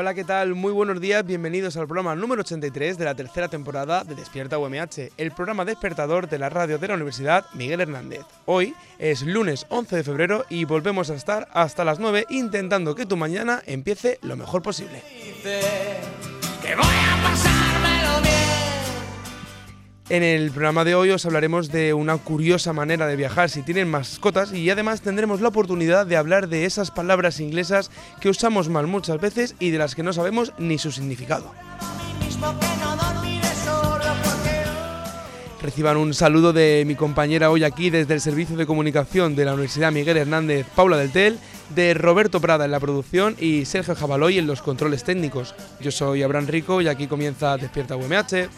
Hola, ¿qué tal? Muy buenos días, bienvenidos al programa número 83 de la tercera temporada de Despierta UMH, el programa despertador de la radio de la Universidad Miguel Hernández. Hoy es lunes 11 de febrero y volvemos a estar hasta las 9 intentando que tu mañana empiece lo mejor posible. Que voy a pasármelo bien. En el programa de hoy os hablaremos de una curiosa manera de viajar si tienen mascotas y además tendremos la oportunidad de hablar de esas palabras inglesas que usamos mal muchas veces y de las que no sabemos ni su significado. Reciban un saludo de mi compañera hoy aquí desde el Servicio de Comunicación de la Universidad Miguel Hernández, Paula del Tel, de Roberto Prada en la producción y Sergio Jabaloy en los controles técnicos. Yo soy Abraham Rico y aquí comienza Despierta UMH.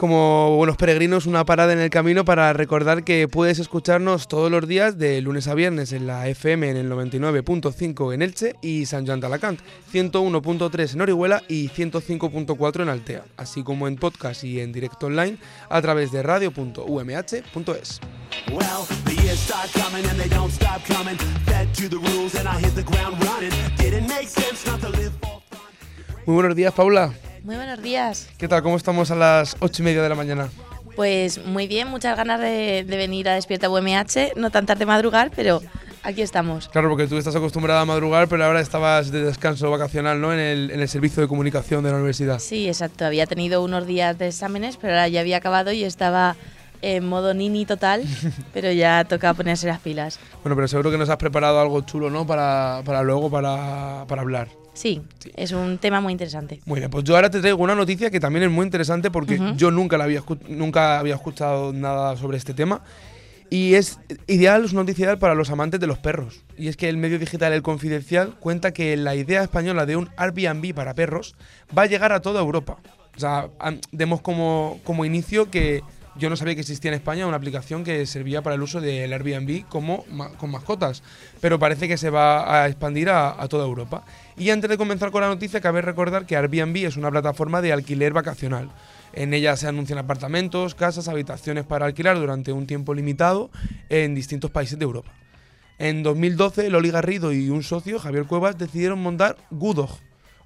Como buenos peregrinos, una parada en el camino para recordar que puedes escucharnos todos los días de lunes a viernes en la FM en el 99.5 en Elche y San Joan de Alacant, 101.3 en Orihuela y 105.4 en Altea, así como en podcast y en directo online a través de radio.umh.es. Well, the years start coming and they don't stop coming. Fed to the rules and I hit the ground running. Didn't make sense not to live for fun. Muy buenos días, Paula. Muy buenos días. ¿Qué tal? ¿Cómo estamos a las 8 y media de la mañana? Pues muy bien, muchas ganas de, de venir a Despierta UMH, no tan tarde madrugar, pero aquí estamos. Claro, porque tú estás acostumbrada a madrugar, pero ahora estabas de descanso vacacional, ¿no? En el, en el servicio de comunicación de la universidad. Sí, exacto, había tenido unos días de exámenes, pero ahora ya había acabado y estaba en modo nini total, pero ya toca ponerse las pilas. Bueno, pero seguro que nos has preparado algo chulo, ¿no? Para, para luego, para, para hablar. Sí, es un tema muy interesante. Bien, pues yo ahora te traigo una noticia que también es muy interesante porque yo nunca, la había, nunca había escuchado nada sobre este tema. Y es ideal, es una noticia ideal para los amantes de los perros. Y es que el medio digital El Confidencial cuenta que la idea española de un Airbnb para perros va a llegar a toda Europa. O sea, demos como, como inicio que yo no sabía que existía en España una aplicación que servía para el uso del Airbnb como con mascotas, pero parece que se va a expandir a, a toda Europa. Y antes de comenzar con la noticia, cabe recordar que Airbnb es una plataforma de alquiler vacacional. En ella se anuncian apartamentos, casas, habitaciones para alquilar durante un tiempo limitado en distintos países de Europa. En 2012, Loli Garrido y un socio, Javier Cuevas, decidieron montar Goodog,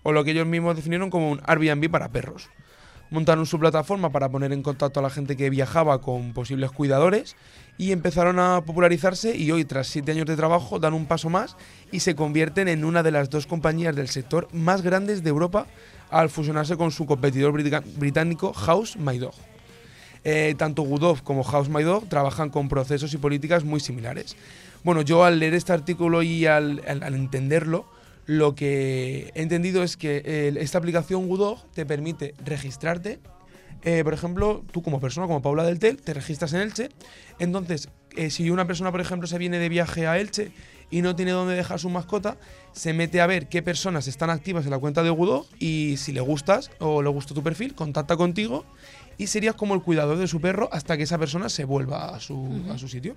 o lo que ellos mismos definieron como un Airbnb para perros. Montaron su plataforma para poner en contacto a la gente que viajaba con posibles cuidadores y empezaron a popularizarse y hoy, tras siete años de trabajo, dan un paso más y se convierten en una de las dos compañías del sector más grandes de Europa al fusionarse con su competidor británico House My Dog. Eh, tanto Goodov como House My Dog trabajan con procesos y políticas muy similares. Bueno, yo al leer este artículo y al entenderlo, lo que he entendido es que eh, esta aplicación Goodog te permite registrarte. Eh, por ejemplo, tú como persona, como Paula del Tel, te registras en Elche. Entonces, eh, si una persona, por ejemplo, se viene de viaje a Elche y no tiene dónde dejar su mascota, se mete a ver qué personas están activas en la cuenta de Goodog y si le gustas o le gusta tu perfil, contacta contigo y serías como el cuidador de su perro hasta que esa persona se vuelva a su, a su sitio.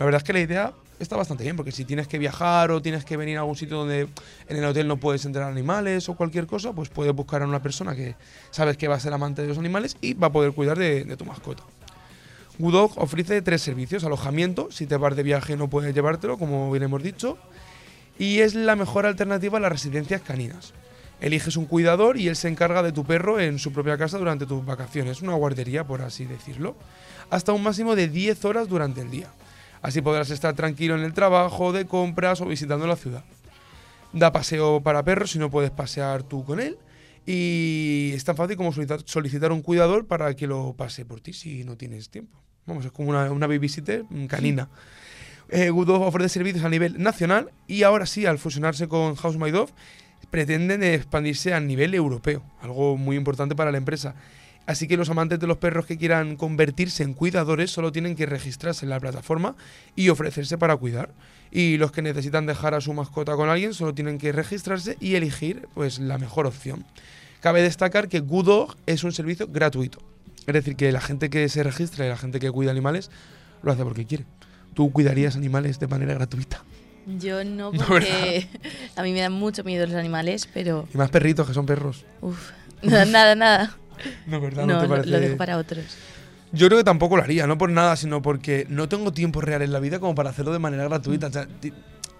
La verdad es que la idea está bastante bien, porque si tienes que viajar o tienes que venir a algún sitio donde en el hotel no puedes entrenar animales o cualquier cosa, pues puedes buscar a una persona que sabes que va a ser amante de los animales y va a poder cuidar de, tu mascota. Goodog ofrece tres servicios: alojamiento, si te vas de viaje no puedes llevártelo, como bien hemos dicho, y es la mejor alternativa a las residencias caninas. Eliges un cuidador y él se encarga de tu perro en su propia casa durante tus vacaciones, una guardería por así decirlo, hasta un máximo de 10 horas durante el día. Así podrás estar tranquilo en el trabajo, de compras o visitando la ciudad. Da paseo para perros si no puedes pasear tú con él. Y es tan fácil como solicitar, un cuidador para que lo pase por ti si no tienes tiempo. Vamos, es como una, una babysitter mm, canina. Eh, Good Dog ofrece servicios a nivel nacional y ahora sí, al fusionarse con House My Dog, pretenden expandirse a nivel europeo, algo muy importante para la empresa. Así que los amantes de los perros que quieran convertirse en cuidadores solo tienen que registrarse en la plataforma y ofrecerse para cuidar. Y los que necesitan dejar a su mascota con alguien solo tienen que registrarse y elegir pues la mejor opción. Cabe destacar que Good es un servicio gratuito. Es decir, que la gente que se registra y la gente que cuida animales lo hace porque quiere. ¿Tú cuidarías animales de manera gratuita? Yo no, No, porque a mí me dan mucho miedo los animales, pero. Y más perritos que son perros. Uf, nada, nada. No, ¿verdad? No, te lo, parece? lo dejo para otros. Yo creo que tampoco lo haría, no por nada, sino porque no tengo tiempo real en la vida como para hacerlo de manera gratuita. O sea,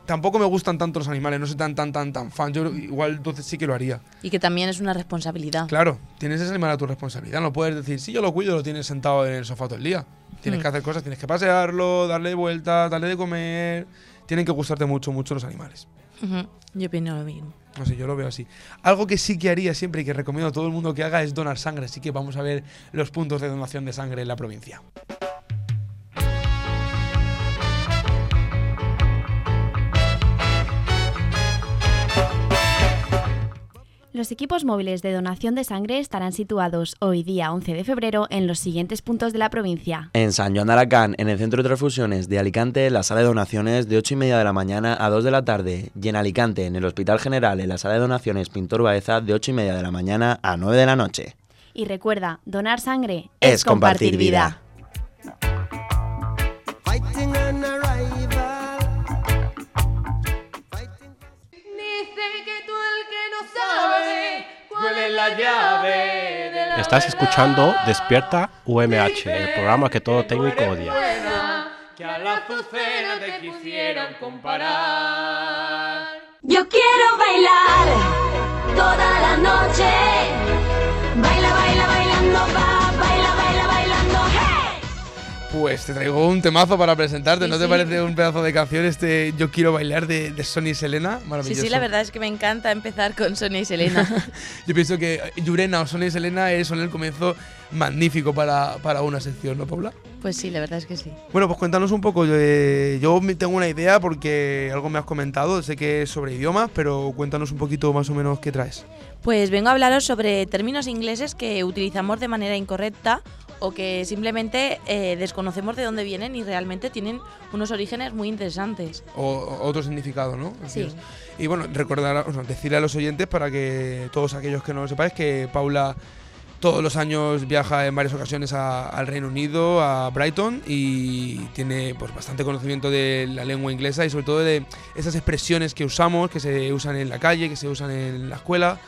tampoco me gustan tanto los animales, no soy tan, tan, tan, tan fan. Yo igual entonces sí que lo haría. Y que también es una responsabilidad. Claro, tienes ese animal a tu responsabilidad. No puedes decir, si yo lo cuido, lo tienes sentado en el sofá todo el día. Tienes Mm. que hacer cosas, tienes que pasearlo, darle vueltas, darle de comer. Tienen que gustarte mucho, mucho los animales. Yo opino lo mismo. No sé, yo lo veo así. Algo que sí que haría siempre y que recomiendo a todo el mundo que haga es donar sangre. Así que vamos a ver los puntos de donación de sangre en la provincia. Los equipos móviles de donación de sangre estarán situados hoy día 11 de febrero en los siguientes puntos de la provincia. En San Joan de Alacant, en el Centro de Transfusiones de Alicante, la sala de donaciones de 8 y media de la mañana a 2 de la tarde. Y en Alicante, en el Hospital General, en la sala de donaciones Pintor Baeza, de 8 y media de la mañana a 9 de la noche. Y recuerda, donar sangre Es compartir vida. Sabe cuál es la llave de la Estás escuchando Despierta UMH, el programa que todo técnico odia. que a la azucena te quisieran comparar. Yo quiero bailar toda la noche. Baila, baila, bailando, baila. Pues te traigo un temazo para presentarte. Sí, ¿No te sí. parece un pedazo de canción este Yo quiero bailar de, de Sony y Selena? Sí, Maravilloso. sí, la verdad es que me encanta empezar con Sonia y Selena. Yo pienso que Yurena o Sony y Selena son el comienzo magnífico para, para una sección, ¿no, Paula? pues sí, la verdad es que sí. Bueno, pues cuéntanos un poco. eh, yo me- tengo una idea porque algo me has comentado. Sé que es sobre idiomas, pero cuéntanos un poquito más o menos qué traes. Pues vengo a hablaros sobre términos ingleses que utilizamos de manera incorrecta o que simplemente eh, desconocemos de dónde vienen y realmente tienen unos orígenes muy interesantes. O, otro significado, ¿no? Sí. Decías. Y bueno, recordar, o sea, decirle a los oyentes para que todos aquellos que no lo sepáis que Paula todos los años viaja en varias ocasiones a- al Reino Unido, a Brighton, y tiene pues bastante conocimiento de la lengua inglesa y sobre todo de esas expresiones que usamos, que se usan en la calle, que se usan en la escuela,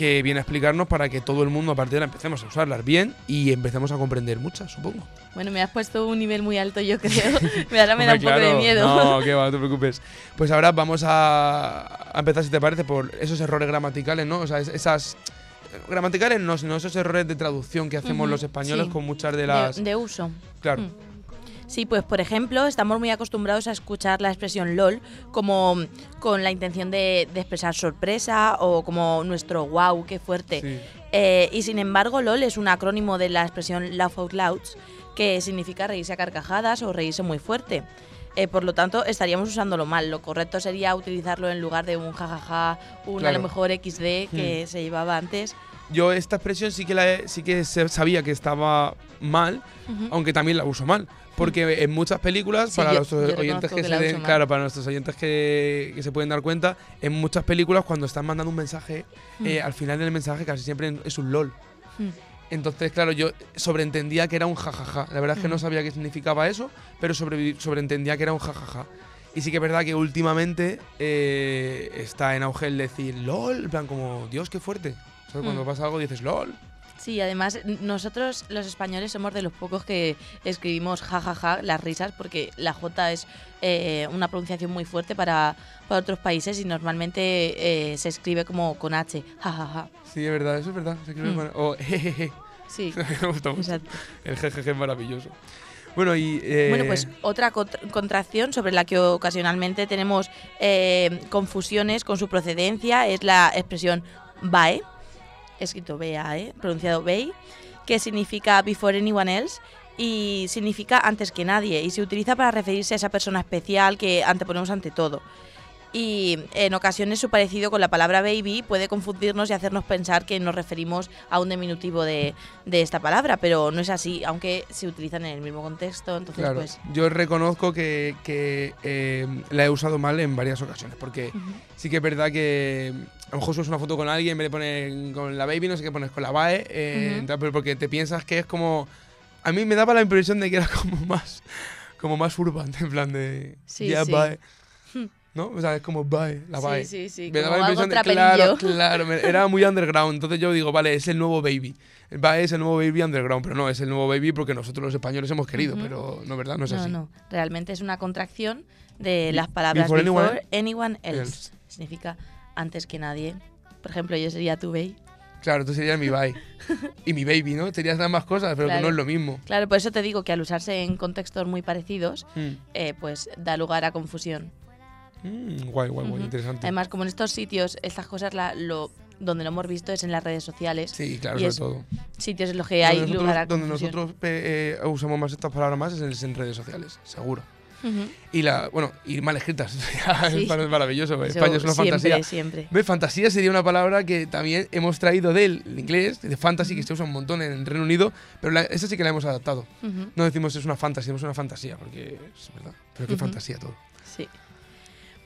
que viene a explicarnos para que todo el mundo a partir de ahora empecemos a usarlas bien y empecemos a comprender muchas, supongo. Bueno, me has puesto un nivel muy alto, yo creo. Ahora me da un Hombre, poco de claro. miedo. No, que va, no te preocupes. Pues ahora vamos a, a empezar, si te parece, por esos errores gramaticales, ¿no? O sea, es- esas. Gramaticales no, sino esos errores de traducción que hacemos los españoles sí. con muchas de De- las. de uso. claro. Mm. Sí, pues por ejemplo, estamos muy acostumbrados a escuchar la expresión LOL como con la intención de, de expresar sorpresa o como nuestro wow, qué fuerte. Sí. Eh, y sin embargo, LOL es un acrónimo de la expresión Laugh Out Loud, que significa reírse a carcajadas o reírse muy fuerte. Eh, por lo tanto, estaríamos usándolo mal. Lo correcto sería utilizarlo en lugar de un jajaja, un a Claro. lo mejor XD que se llevaba antes. Yo esta expresión sí que, la he- sí que sabía que estaba mal, aunque también la uso mal. Porque en muchas películas, Sí, para yo- los yo oyentes que, que se den- claro, para nuestros oyentes que, que se pueden dar cuenta, en muchas películas cuando están mandando un mensaje, eh, Mm. al final del mensaje casi siempre es un LOL. Mm. Entonces, claro, yo sobreentendía que era un jajaja. La verdad es que no Mm. sabía qué significaba eso, pero sobre, sobreentendía que era un jajaja. Y sí que es verdad que últimamente eh, está en auge el decir LOL, en plan como, Dios, qué fuerte. Cuando pasa algo dices LOL. Sí, además nosotros los españoles somos de los pocos que escribimos jajaja las risas porque la J es eh, una pronunciación muy fuerte para, para otros países y normalmente eh, se escribe como con H, jajaja. Sí, es verdad, eso es verdad. se escribe Mm. O jejeje. Sí, Me gusta mucho. exacto. El jejeje es maravilloso. Bueno, y. eh, Bueno, pues otra cont- contracción sobre la que ocasionalmente tenemos eh, confusiones con su procedencia es la expresión BAE, escrito BAE, pronunciado BAE, que significa before anyone else y significa antes que nadie y se utiliza para referirse a esa persona especial que anteponemos ante todo. Y en ocasiones su parecido con la palabra baby puede confundirnos y hacernos pensar que nos referimos a un diminutivo de, de esta palabra, pero no es así, aunque se utilizan en el mismo contexto, entonces Claro, pues... yo reconozco que, que, eh, la he usado mal en varias ocasiones, porque sí que es verdad que a lo mejor subes una foto con alguien, en vez de poner con la baby, no sé qué pones con la bae, eh, tal, pero porque te piensas que es como... A mí me daba la impresión de que era como más, como más urban, en plan de... Sí, sí. bye. ¿No? O sea, es como bye, la Sí, bye. sí, sí, Me como daba la impresión de... Claro, claro, me- era muy underground. Entonces yo digo, vale, es el nuevo baby. El bye es el nuevo baby underground, pero no, es el nuevo baby porque nosotros los españoles hemos querido, pero no, ¿verdad? No es no, así. no, realmente es una contracción de las palabras before before, anyone anyone, else. else. Significa antes que nadie. Por ejemplo, yo sería tu baby. Claro, tú serías mi bye. y mi baby, ¿no? Serías ambas cosas, pero que no es lo mismo. Claro, por eso te digo que al usarse en contextos muy parecidos, Mm. eh, pues da lugar a confusión. Mm, guay, guay, guay, Ujú. interesante. Además, como en estos sitios, estas cosas la- lo, donde lo hemos visto es en las redes sociales. sí, claro, y sobre es todo. Sitios en los que hay donde lugar a nosotros, donde confusión. nosotros eh, usamos más estas palabras más es en, es redes sociales, seguro. Ujú. Y la, bueno, y mal escritas. Sí. es maravilloso. Eso España es una siempre, fantasía. siempre. ¿Ves? Fantasía sería una palabra que también hemos traído del inglés, de fantasy, que se usa un montón en Reino Unido, pero la- esa sí que la hemos adaptado. Ujú. No decimos es una fantasía, decimos una fantasía, porque es verdad. Pero qué fantasía todo. Sí.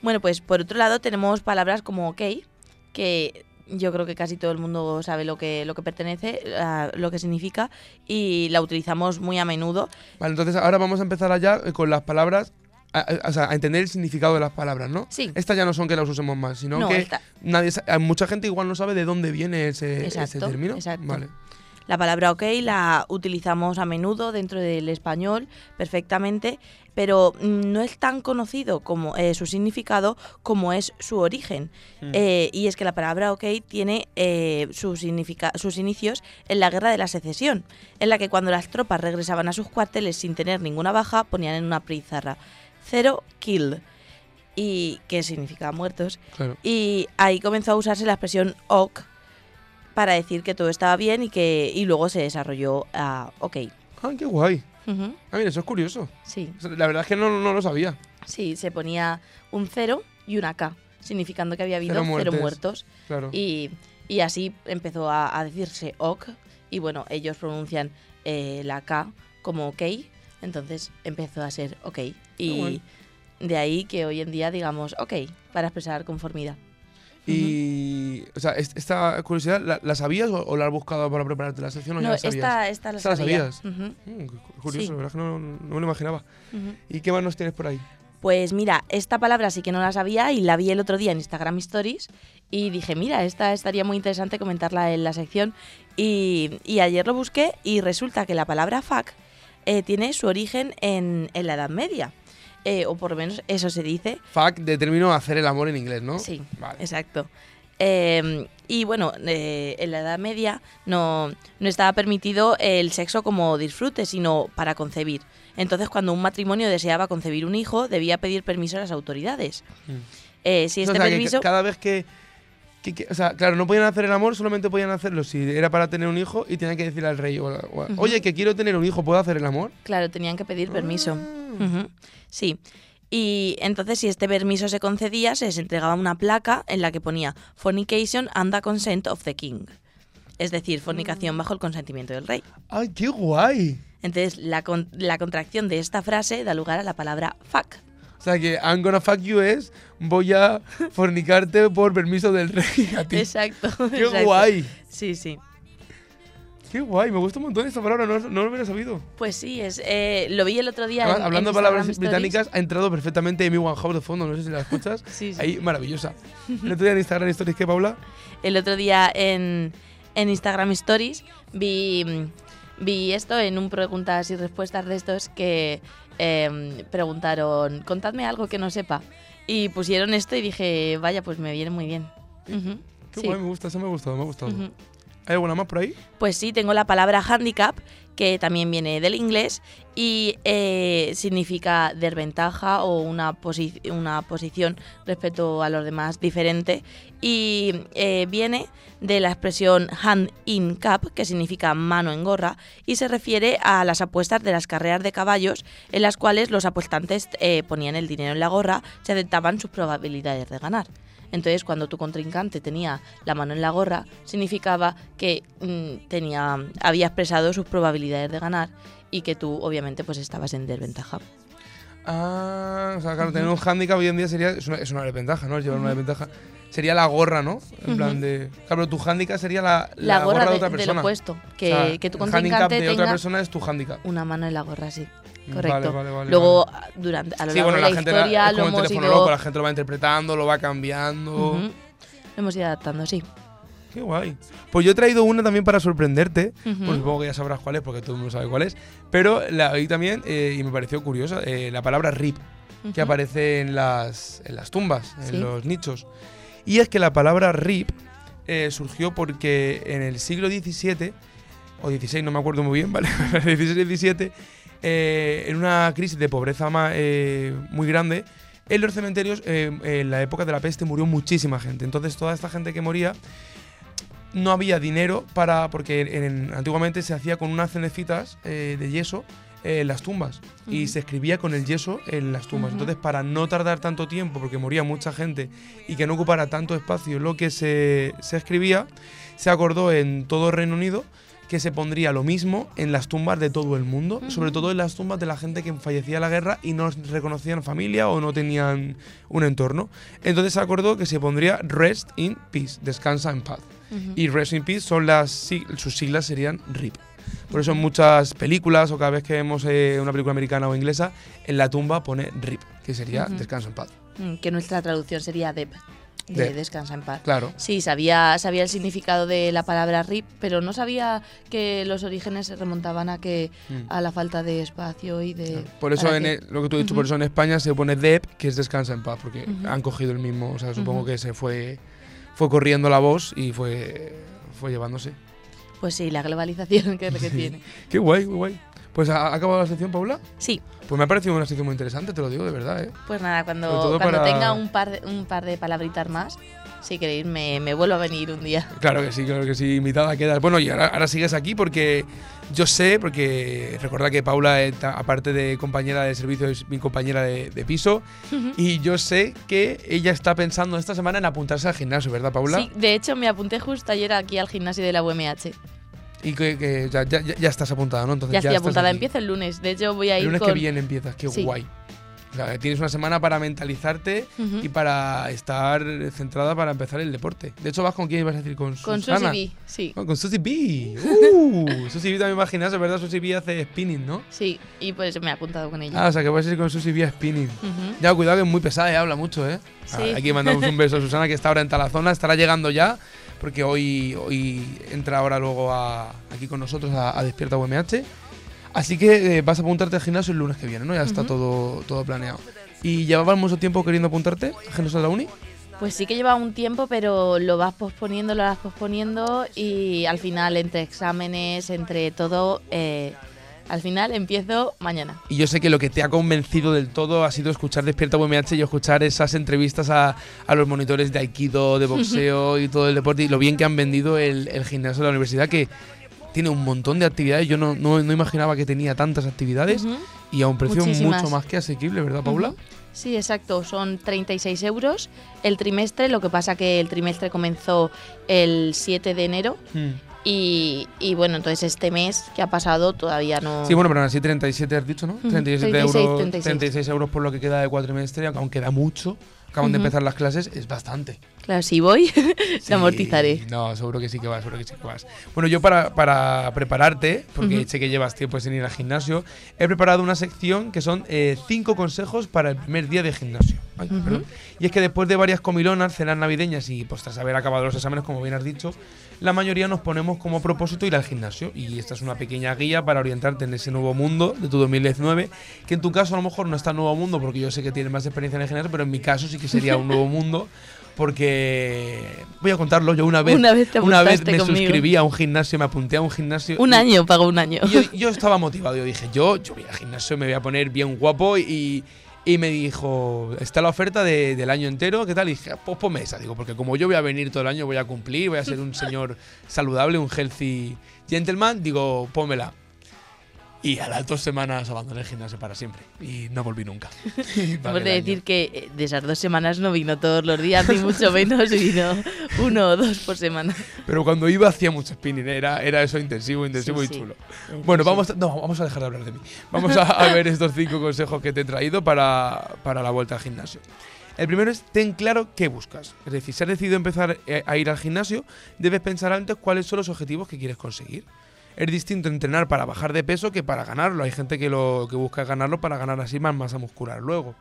Bueno, pues por otro lado tenemos palabras como ok, que yo creo que casi todo el mundo sabe lo que, lo que pertenece, a lo que significa, y la utilizamos muy a menudo. Vale, entonces ahora vamos a empezar allá eh, con las palabras, a- o sea, a entender el significado de las palabras, ¿no? Sí. Estas ya no son que las usemos más, sino No, que esta- nadie, mucha gente igual no sabe de dónde viene ese, ese Exacto, término. exacto. Vale. La palabra ok la utilizamos a menudo dentro del español perfectamente, pero mm, no es tan conocido como eh, su significado como es su origen. Mm. Eh, y es que la palabra ok tiene eh, su sus inicios en la Guerra de la Secesión, en la que cuando las tropas regresaban a sus cuarteles sin tener ninguna baja, ponían en una pizarra cero kill, y que significa muertos. Claro. Y ahí comenzó a usarse la expresión ok para decir que todo estaba bien y que y luego se desarrolló a ok. Ay, qué guay. Ujú, Ah, mira, eso es curioso. Sí, La verdad es que no, no lo sabía. sí, se ponía un cero y una K, significando que había habido Cero cero muertos. Claro. Y, y así empezó a, a decirse ok. Y bueno, ellos pronuncian eh, la K como ok. Entonces empezó a ser ok. Y de ahí que hoy en día digamos ok para expresar conformidad. Y, o sea, est- esta curiosidad, ¿la, la sabías o, o la has buscado para prepararte la sección o ya No, la sabías? esta, esta la ¿Esta la sabía. sabías? Ujú, Mm, cu- curioso, Sí. la verdad que no, no me lo imaginaba. ¿Y qué más nos tienes por ahí? Pues mira, esta palabra sí que no la sabía y la vi el otro día en Instagram Stories y dije, mira, esta estaría muy interesante comentarla en la sección. Y, y ayer lo busqué y resulta que la palabra fuck eh, tiene su origen en, en la Edad Media. Eh, o por lo menos eso se dice. Fuck, de término hacer el amor en inglés, ¿no? Sí, Vale. exacto. Eh, y bueno, eh, en la Edad Media no, no estaba permitido el sexo como disfrute, sino para concebir. Entonces, cuando un matrimonio deseaba concebir un hijo, debía pedir permiso a las autoridades. Mm. Eh, si O este sea, permiso... ca- cada vez que, que- que- O sea, claro, no podían hacer el amor, solamente podían hacerlo si era para tener un hijo y tenían que decirle al rey, o o oye, que quiero tener un hijo, ¿puedo hacer el amor? Claro, tenían que pedir permiso. Ah. Sí. Y entonces, si este permiso se concedía, se les entregaba una placa en la que ponía Fornication and the consent of the king. Es decir, fornicación bajo el consentimiento del rey. ¡Ay, qué guay! Entonces, la, con- la contracción de esta frase da lugar a la palabra fuck. O sea, que I'm gonna fuck you es voy a fornicarte por permiso del rey a ti. Exacto. ¡Qué exacto. guay! Sí, sí. ¡Qué guay! Me gusta un montón esta palabra, no, no lo hubiera sabido. Pues sí, es, eh, lo vi el otro día. Además, en- hablando en de palabras Instagram Stories. británicas, ha entrado perfectamente Amy Winehouse de fondo, no sé si la escuchas. Sí, sí. Ahí, maravillosa. El otro día en Instagram Stories, ¿qué, Paula? El otro día en, en Instagram Stories vi, vi esto en un preguntas y respuestas de estos que em, preguntaron, contadme algo que no sepa. Y pusieron esto y dije, vaya, pues me viene muy bien. Ujú, Qué sí, guay, me gusta, eso me ha gustado, me ha gustado. ujú. ¿Hay alguna más por ahí? Pues sí, tengo la palabra handicap, que también viene del inglés y eh, significa desventaja o una, una posición respecto a los demás diferente. Y eh, viene de la expresión hand in cap, que significa mano en gorra, y se refiere a las apuestas de las carreras de caballos, en las cuales los apuestantes eh, ponían el dinero en la gorra, se aceptaban sus probabilidades de ganar. Entonces, cuando tu contrincante tenía la mano en la gorra, significaba que mm, tenía, había expresado sus probabilidades de ganar y que tú, obviamente, pues estabas en desventaja. Ah, o sea, claro, tener un handicap hoy en día sería. Es una, es una desventaja, ¿no? Llevar una desventaja. Sería la gorra, ¿no? En plan de. Claro, pero tu handicap sería la, La, gorra, de, de- otra del persona. opuesto, que, O sea, que tu el handicap contrincante de otra persona es tu handicap. una mano en la gorra, sí. Vale, Correcto. vale, vale, Luego, vale. durante, a lo Sí, largo bueno, de la la, gente la- historia es lo como el hemos ido... loco, la gente lo va interpretando, lo va cambiando. Ujú. Lo hemos ido adaptando, sí. Qué guay. Pues yo he traído una también para sorprenderte. Ujú. Pues supongo que ya sabrás cuál es, porque todo el mundo sabe cuál es. Pero la oí también eh, y me pareció curiosa. eh, la palabra rip, que Ujú. aparece en las, en las tumbas, en Sí. los nichos. Y es que la palabra rip eh, surgió porque en el siglo XVII, o XVI, no me acuerdo muy bien, ¿vale? XVI-XVII, eh, en una crisis de pobreza eh, muy grande, en los cementerios, eh, en la época de la peste, murió muchísima gente. Entonces, toda esta gente que moría no había dinero para. porque en- antiguamente se hacía con unas cenecitas de yeso en las tumbas. Y se escribía con el yeso en las tumbas. Entonces, para no tardar tanto tiempo, porque moría mucha gente y que no ocupara tanto espacio lo que se, se escribía, se acordó en todo Reino Unido que se pondría lo mismo en las tumbas de todo el mundo, sobre todo en las tumbas de la gente que fallecía en la guerra y no reconocían familia o no tenían un entorno. Entonces se acordó que se pondría Rest in Peace, descansa en paz. Y Rest in Peace son las sig- sus siglas serían RIP. Por eso en muchas películas o cada vez que vemos eh, una película americana o inglesa, en la tumba pone RIP, que sería Ujú. descanso en paz. Mm, Que nuestra traducción sería DEP, de Dep. Descansa en paz. Claro. Sí, sabía, sabía el significado de la palabra RIP, pero no sabía que los orígenes se remontaban a que Mm. a la falta de espacio y de... Por eso, en que- el- lo que tú has dicho, Ujú. por eso en España se pone DEP, que es descansa en paz, porque Ujú. han cogido el mismo. O sea, supongo Ujú. que se fue, fue corriendo la voz y fue, fue llevándose. Pues sí, la globalización que es lo que Sí. tiene. Qué guay, qué guay. Pues ha, acabado la sección, Paula. Sí, Pues me ha parecido una sección muy interesante, te lo digo de verdad, ¿eh? pues nada, cuando, cuando para- tenga un par, de, un par de palabritas más, si queréis, me, me vuelvo a venir un día. Claro que sí, claro que sí, invitada quedas. Bueno, y ahora, ahora sigues aquí porque yo sé, porque recuerda que Paula, eh, aparte de compañera de servicio, es mi compañera de, de piso. Y yo sé que ella está pensando esta semana en apuntarse al gimnasio, ¿verdad, Paula? Sí, de hecho me apunté justo ayer aquí al gimnasio de la UMH. Y que, que ya, ya- ya estás apuntada, ¿no? Entonces Ya estoy estás apuntada, empiezo el lunes. De hecho voy a El ir lunes con... que viene empiezas, qué Sí. guay. O sea, tienes una semana para mentalizarte y para estar centrada para empezar el deporte. De hecho, ¿vas con quién ibas a decir? Con Con Susana. Susi B, sí. Ah, con Susi B. Uh, Susi B también va gimnasio, ¿verdad? Susi B hace spinning, ¿no? Sí, y pues me he apuntado con Ah, ella. o sea que vas a ir con Susi B a spinning. Ya, cuidado que es muy pesada y habla mucho, ¿eh? Sí. Ah, aquí mandamos un beso a Susana que está ahora en Talazona, estará llegando ya, porque hoy, hoy entra ahora luego a- aquí con nosotros a, a Despierta UMH. Así que eh, vas a apuntarte al gimnasio el lunes que viene, ¿no? Ya está todo, todo planeado. ¿Y llevabas mucho tiempo queriendo apuntarte al gimnasio de la uni? Pues sí que lleva un tiempo, pero lo vas posponiendo, lo vas posponiendo y al final entre exámenes, entre todo, eh, al final empiezo mañana. Y yo sé que lo que te ha convencido del todo ha sido escuchar Despierta UMH y escuchar esas entrevistas a, a los monitores de Aikido, de boxeo y todo el deporte y lo bien que han vendido el, el gimnasio de la universidad que tiene un montón de actividades. Yo no, no, no imaginaba que tenía tantas actividades y a un precio Muchísimas. mucho más que asequible, ¿verdad, Paula? Sí, exacto, son 36 euros el trimestre, lo que pasa que el trimestre comenzó el 7 de enero Mm. y, y bueno, entonces este mes que ha pasado todavía no... Sí, bueno, pero aún así 37 has dicho, ¿no? Ujú, 37 36, euros, 36. 36 euros por lo que queda de cuatrimestre, aunque da mucho. Acaban de Ujú. empezar las clases, es bastante. Claro, si voy, Sí, te amortizaré. No, seguro que sí que vas, seguro que sí que vas. Bueno, yo para, para prepararte, porque Ujú. sé que llevas tiempo sin ir al gimnasio, he preparado una sección que son eh, cinco consejos para el primer día de gimnasio. Ay, Ujú. perdón. Y es que después de varias comilonas, cenas navideñas y pues tras haber acabado los exámenes, como bien has dicho, la mayoría nos ponemos como propósito ir al gimnasio. Y esta es una pequeña guía para orientarte en ese nuevo mundo de tu 2019, que en tu caso a lo mejor no es tan nuevo mundo, porque yo sé que tienes más experiencia en el gimnasio, pero en mi caso sí que sería un nuevo mundo porque voy a contarlo yo una vez. Una vez te una vez me conmigo. suscribí a un gimnasio, me apunté a un gimnasio. Un año, pago un año. y yo, yo estaba motivado, yo dije, yo, yo voy al gimnasio, me voy a poner bien guapo y, y me dijo, está la oferta de- del año entero, ¿qué tal? Y dije, "Ah, pues ponme esa, digo, porque como yo voy a venir todo el año, voy a cumplir, voy a ser un señor saludable, un healthy gentleman, digo, pónmela. Y a las dos semanas abandoné el gimnasio para siempre y no volví nunca. Hemos de decir que eh, de esas dos semanas no vino todos los días, ni mucho menos, vino uno o dos por semana. Pero cuando iba hacía mucho spinning, era, era eso intensivo, intensivo Sí, y sí. chulo. Bueno, vamos a, no, vamos a dejar de hablar de mí. Vamos a, a ver estos cinco consejos que te he traído para, para la vuelta al gimnasio. El primero es ten claro qué buscas. Es decir, si has decidido empezar eh, a ir al gimnasio, debes pensar antes cuáles son los objetivos que quieres conseguir. Es distinto entrenar para bajar de peso que para ganarlo. Hay gente que busca ganarlo para ganar así más masa muscular luego.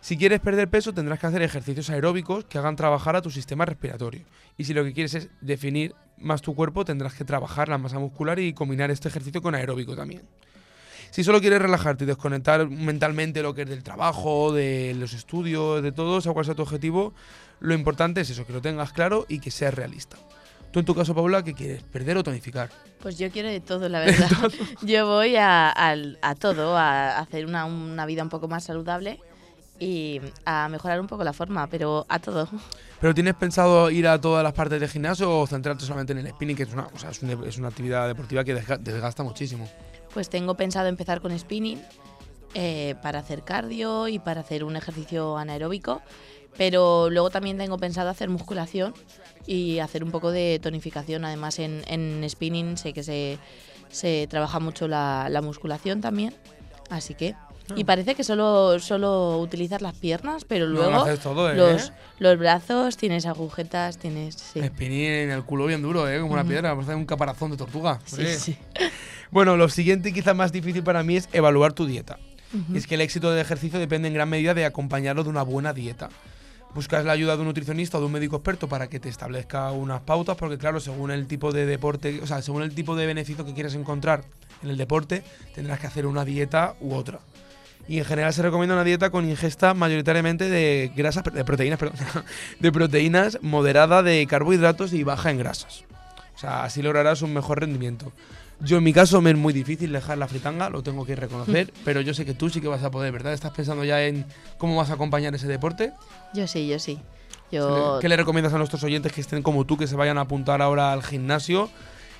Si quieres perder peso, tendrás que hacer ejercicios aeróbicos que hagan trabajar a tu sistema respiratorio. Y si lo que quieres es definir más tu cuerpo, tendrás que trabajar la masa muscular y combinar este ejercicio con aeróbico también. Si solo quieres relajarte y desconectar mentalmente lo que es del trabajo, de los estudios, de todo, sea cual sea tu objetivo, lo importante es eso, que lo tengas claro y que seas realista. Tú en tu caso, Paula, ¿qué quieres? ¿Perder o tonificar? Pues yo quiero de todo, la verdad. yo voy a, todo, a hacer una, una vida un poco más saludable y a mejorar un poco la forma, pero a todo. ¿Pero tienes pensado ir a todas las partes del gimnasio o centrarte solamente en el spinning, que es una, o sea, es una, es una actividad deportiva que desga- desgasta muchísimo? Pues tengo pensado empezar con spinning eh, para hacer cardio y para hacer un ejercicio anaeróbico, pero luego también tengo pensado hacer musculación y hacer un poco de tonificación. Además en, en spinning sé que se, se trabaja mucho la, la musculación también, así que... Y parece que solo, solo utilizas las piernas, pero No, luego lo haces todo, ¿eh? los, los brazos, tienes agujetas, tienes... Sí, Spinning en el culo bien duro, ¿eh? Como una Ujú. piedra, parece un caparazón de tortuga. sí, Sí. Bueno, lo siguiente y quizá más difícil para mí es evaluar tu dieta. Y es que el éxito del ejercicio depende en gran medida de acompañarlo de una buena dieta. Buscas la ayuda de un nutricionista o de un médico experto para que te establezca unas pautas, porque claro, según el tipo de deporte, o sea, según el tipo de beneficio que quieres encontrar en el deporte, tendrás que hacer una dieta u otra. Y en general se recomienda una dieta con ingesta mayoritariamente de grasas, de proteínas, perdón, de proteínas moderada de carbohidratos y baja en grasas. O sea, así lograrás un mejor rendimiento. Yo en mi caso me es muy difícil dejar la fritanga, lo tengo que reconocer, pero yo sé que tú sí que vas a poder, ¿verdad? ¿Estás pensando ya en cómo vas a acompañar ese deporte? Yo sí, yo sí. Yo ¿Qué le recomiendas a nuestros oyentes que estén como tú, que se vayan a apuntar ahora al gimnasio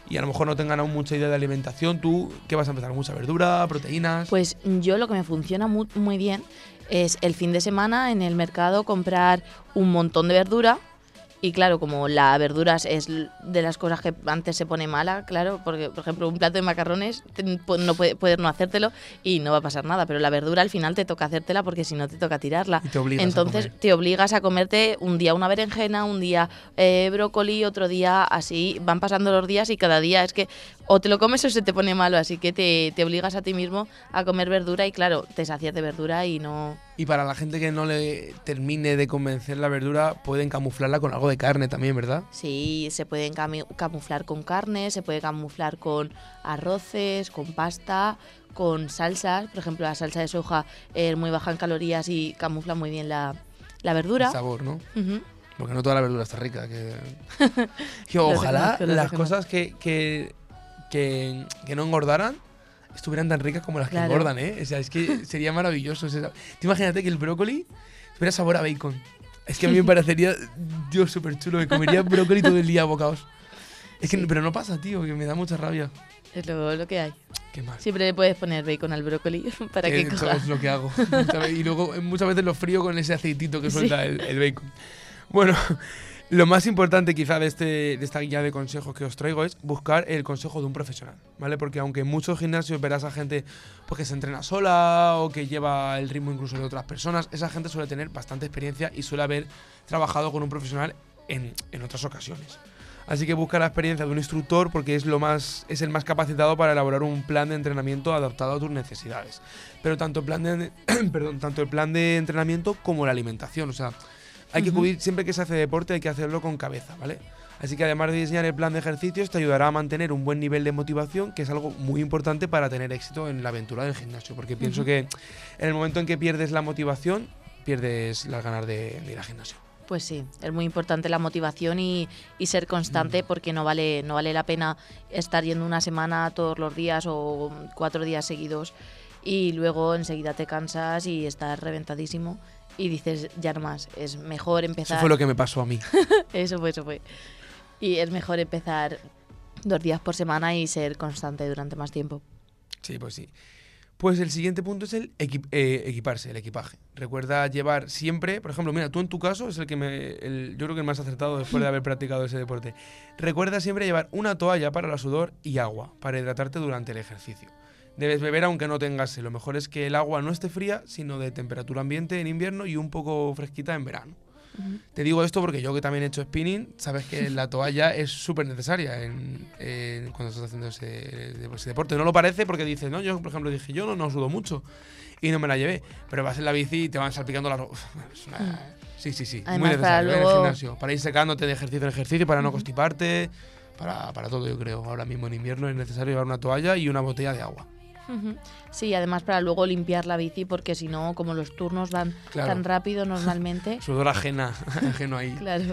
y a lo mejor no tengan aún mucha idea de alimentación? ¿Tú qué vas a empezar? ¿Mucha verdura, proteínas? Pues yo lo que me funciona mu- muy, bien es el fin de semana en el mercado comprar un montón de verdura. Y claro, como la verduras es de las cosas que antes se pone mala, claro, porque por ejemplo un plato de macarrones te- pu- no puede, puedes no hacértelo y no va a pasar nada, pero la verdura al final te toca hacértela porque si no te toca tirarla. Y te Entonces te obligas a comerte un día una berenjena, un día eh, brócoli, otro día así, van pasando los días y cada día es que o te lo comes o se te pone malo, así que te, te obligas a ti mismo a comer verdura y claro, te sacias de verdura y no... Y para la gente que no le termine de convencer la verdura, pueden camuflarla con algo de carne también, ¿verdad? Sí, se pueden camuflar con carne, se puede camuflar con arroces, con pasta, con salsas. Por ejemplo, la salsa de soja es muy baja en calorías y camufla muy bien la, la verdura. El sabor, ¿no? Porque no toda la verdura está rica. Que, ojalá las cosas que, que, que, que no engordaran estuvieran tan ricas como las Claro. que engordan, ¿eh? O sea, es que sería maravilloso. imagínate que el brócoli tuviera sabor a bacon. Es que a mí me parecería, Dios, súper chulo. Me comería brócoli todo el día a bocados. Es que, Sí. pero no pasa, tío, que me da mucha rabia. Es lo, lo que hay. Qué mal. Siempre le puedes poner bacon al brócoli para que Eh, Eso coja. es lo que hago. Y luego eh, muchas veces lo frío con ese aceitito que Sí. suelta el, el bacon. Bueno, lo más importante quizá de, este, de esta guía de consejos que os traigo es buscar el consejo de un profesional, ¿vale? Porque aunque en muchos gimnasios verás a gente pues, que se entrena sola o que lleva el ritmo incluso de otras personas, esa gente suele tener bastante experiencia y suele haber trabajado con un profesional en, en otras ocasiones. Así que busca la experiencia de un instructor porque es, lo más, es el más capacitado para elaborar un plan de entrenamiento adaptado a tus necesidades. Pero tanto el plan de, tanto el plan de entrenamiento como la alimentación. O sea, hay que acudir, siempre que se hace deporte hay que hacerlo con cabeza, ¿vale? Así que además de diseñar el plan de ejercicios, te ayudará a mantener un buen nivel de motivación, que es algo muy importante para tener éxito en la aventura del gimnasio. Porque pienso que en el momento en que pierdes la motivación, pierdes las ganas de, de ir al gimnasio. Pues sí, es muy importante la motivación y, y ser constante porque no vale, no vale la pena estar yendo una semana todos los días o cuatro días seguidos y luego enseguida te cansas y estás reventadísimo y dices ya no más, es mejor Eso empezar... fue lo que me pasó a mí. Eso fue, eso fue. Y es mejor empezar dos días por semana y ser constante durante más tiempo. Sí, pues sí. Pues el siguiente punto es el equi- eh, equiparse, el equipaje. Recuerda llevar siempre, por ejemplo, mira, tú en tu caso es el que me, el- yo creo que el más acertado después de haber practicado ese deporte. Recuerda siempre llevar una toalla para el sudor y agua para hidratarte durante el ejercicio. Debes beber aunque no tengas. Lo mejor es que el agua no esté fría, sino de temperatura ambiente en invierno y un poco fresquita en verano. Te digo esto porque yo que también he hecho spinning, sabes que la toalla es súper necesaria en, en- cuando estás haciendo ese, de- ese deporte. No lo parece porque dices, no, yo por ejemplo dije, yo no, no sudo mucho y no me la llevé, pero vas en la bici y te van salpicando la ropa. Una- Sí, sí, sí, muy Además, necesario ¿eh? en el gimnasio, para ir secándote de ejercicio en ejercicio, para no constiparte, para, para todo yo creo. Ahora mismo en invierno es necesario llevar una toalla y una botella de agua. Sí, además para luego limpiar la bici porque si no, como los turnos van Claro. tan rápido normalmente, Sudor ajena, ajeno ahí. claro.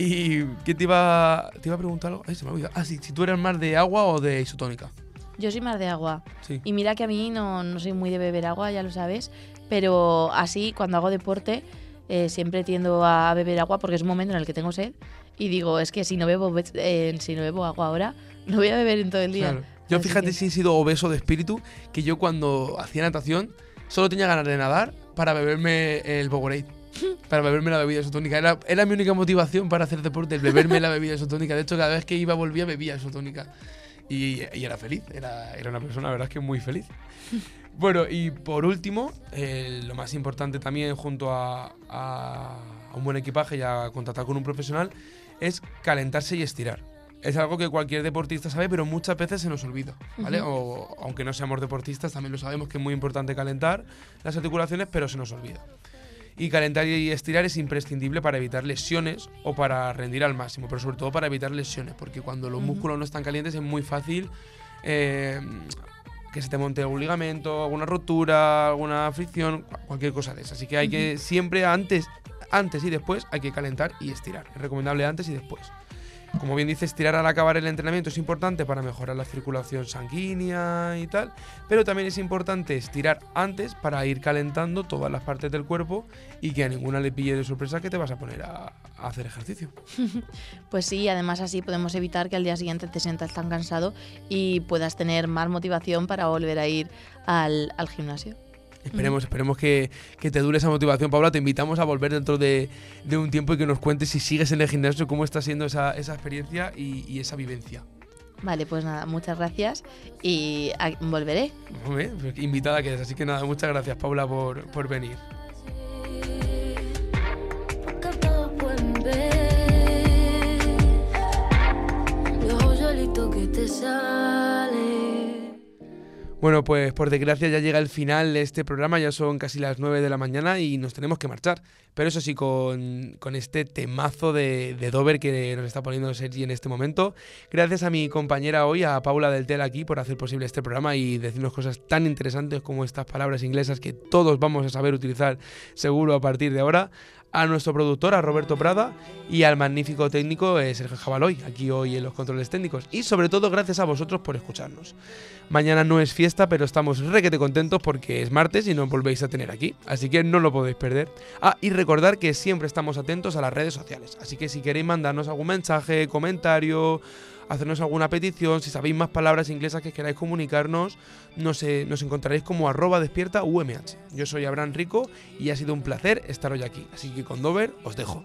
¿Y qué te iba, te iba a preguntar algo? Ay, se me ha olvidado. Ah, sí, si tú eres más de agua o de isotónica. Yo soy más de agua. Sí. Y mira que a mí no, no soy muy de beber agua, ya lo sabes, pero así cuando hago deporte eh, siempre tiendo a beber agua porque es un momento en el que tengo sed y digo, es que si no bebo, be- eh, si no bebo agua ahora, no voy a beber en todo el día. Claro. Yo Así fíjate que- si he sido obeso de espíritu, que yo cuando hacía natación solo tenía ganas de nadar para beberme el Powerade. Para beberme la bebida isotónica. Era, era mi única motivación para hacer deporte, el beberme la bebida isotónica. De hecho, cada vez que iba, volvía, bebía isotónica. Y, y era feliz. Era, era una persona, la verdad es que muy feliz. Bueno, y por último, eh, lo más importante también junto a, a- a un buen equipaje y a contactar con un profesional es calentarse y estirar. Es algo que cualquier deportista sabe, pero muchas veces se nos olvida, ¿vale? O aunque no seamos deportistas, también lo sabemos que es muy importante calentar las articulaciones, pero se nos olvida. Y calentar y estirar es imprescindible para evitar lesiones o para rendir al máximo, pero sobre todo para evitar lesiones, porque cuando los músculos no están calientes es muy fácil eh, que se te monte algún ligamento, alguna rotura, alguna fricción, cualquier cosa de esa. Así que hay que siempre antes, antes y después hay que calentar y estirar. Es recomendable antes y después. Como bien dice, estirar al acabar el entrenamiento es importante para mejorar la circulación sanguínea y tal, pero también es importante estirar antes para ir calentando todas las partes del cuerpo y que a ninguna le pille de sorpresa que te vas a poner a, hacer ejercicio. Pues sí, además así podemos evitar que al día siguiente te sientas tan cansado y puedas tener más motivación para volver a ir al gimnasio. Esperemos, esperemos que, que te dure esa motivación, Paula. Te invitamos a volver dentro de, de un tiempo y que nos cuentes si sigues en el gimnasio, cómo está siendo esa, esa experiencia y, y esa vivencia. Vale, pues nada, muchas gracias y a- volveré. Hombre, pues invitada que eres. Así que nada, muchas gracias, Paula, por, por venir. Porque todos pueden ver los hoyuelitos que te sale. Bueno, pues por desgracia ya llega el final de este programa, ya son casi las 9 de la mañana y nos tenemos que marchar. Pero eso sí, con, con este temazo de, de Dover que nos está poniendo Sergi en este momento. Gracias a mi compañera hoy, a Paula del Tel aquí, por hacer posible este programa y decirnos cosas tan interesantes como estas palabras inglesas que todos vamos a saber utilizar seguro a partir de ahora. A nuestro productor, a Roberto Prada, y al magnífico técnico eh, Sergio Jabaloy, aquí hoy en los controles técnicos. Y sobre todo, gracias a vosotros por escucharnos. Mañana no es fiesta, pero estamos requete contentos porque es martes y nos volvéis a tener aquí. Así que no lo podéis perder. Ah, y recordar que siempre estamos atentos a las redes sociales. Así que si queréis mandarnos algún mensaje, comentario, hacernos alguna petición, si sabéis más palabras inglesas que queráis comunicarnos, nos, eh, nos encontraréis como arroba despierta UMH. Yo soy Abraham Rico y ha sido un placer estar hoy aquí. Así que con Dover os dejo.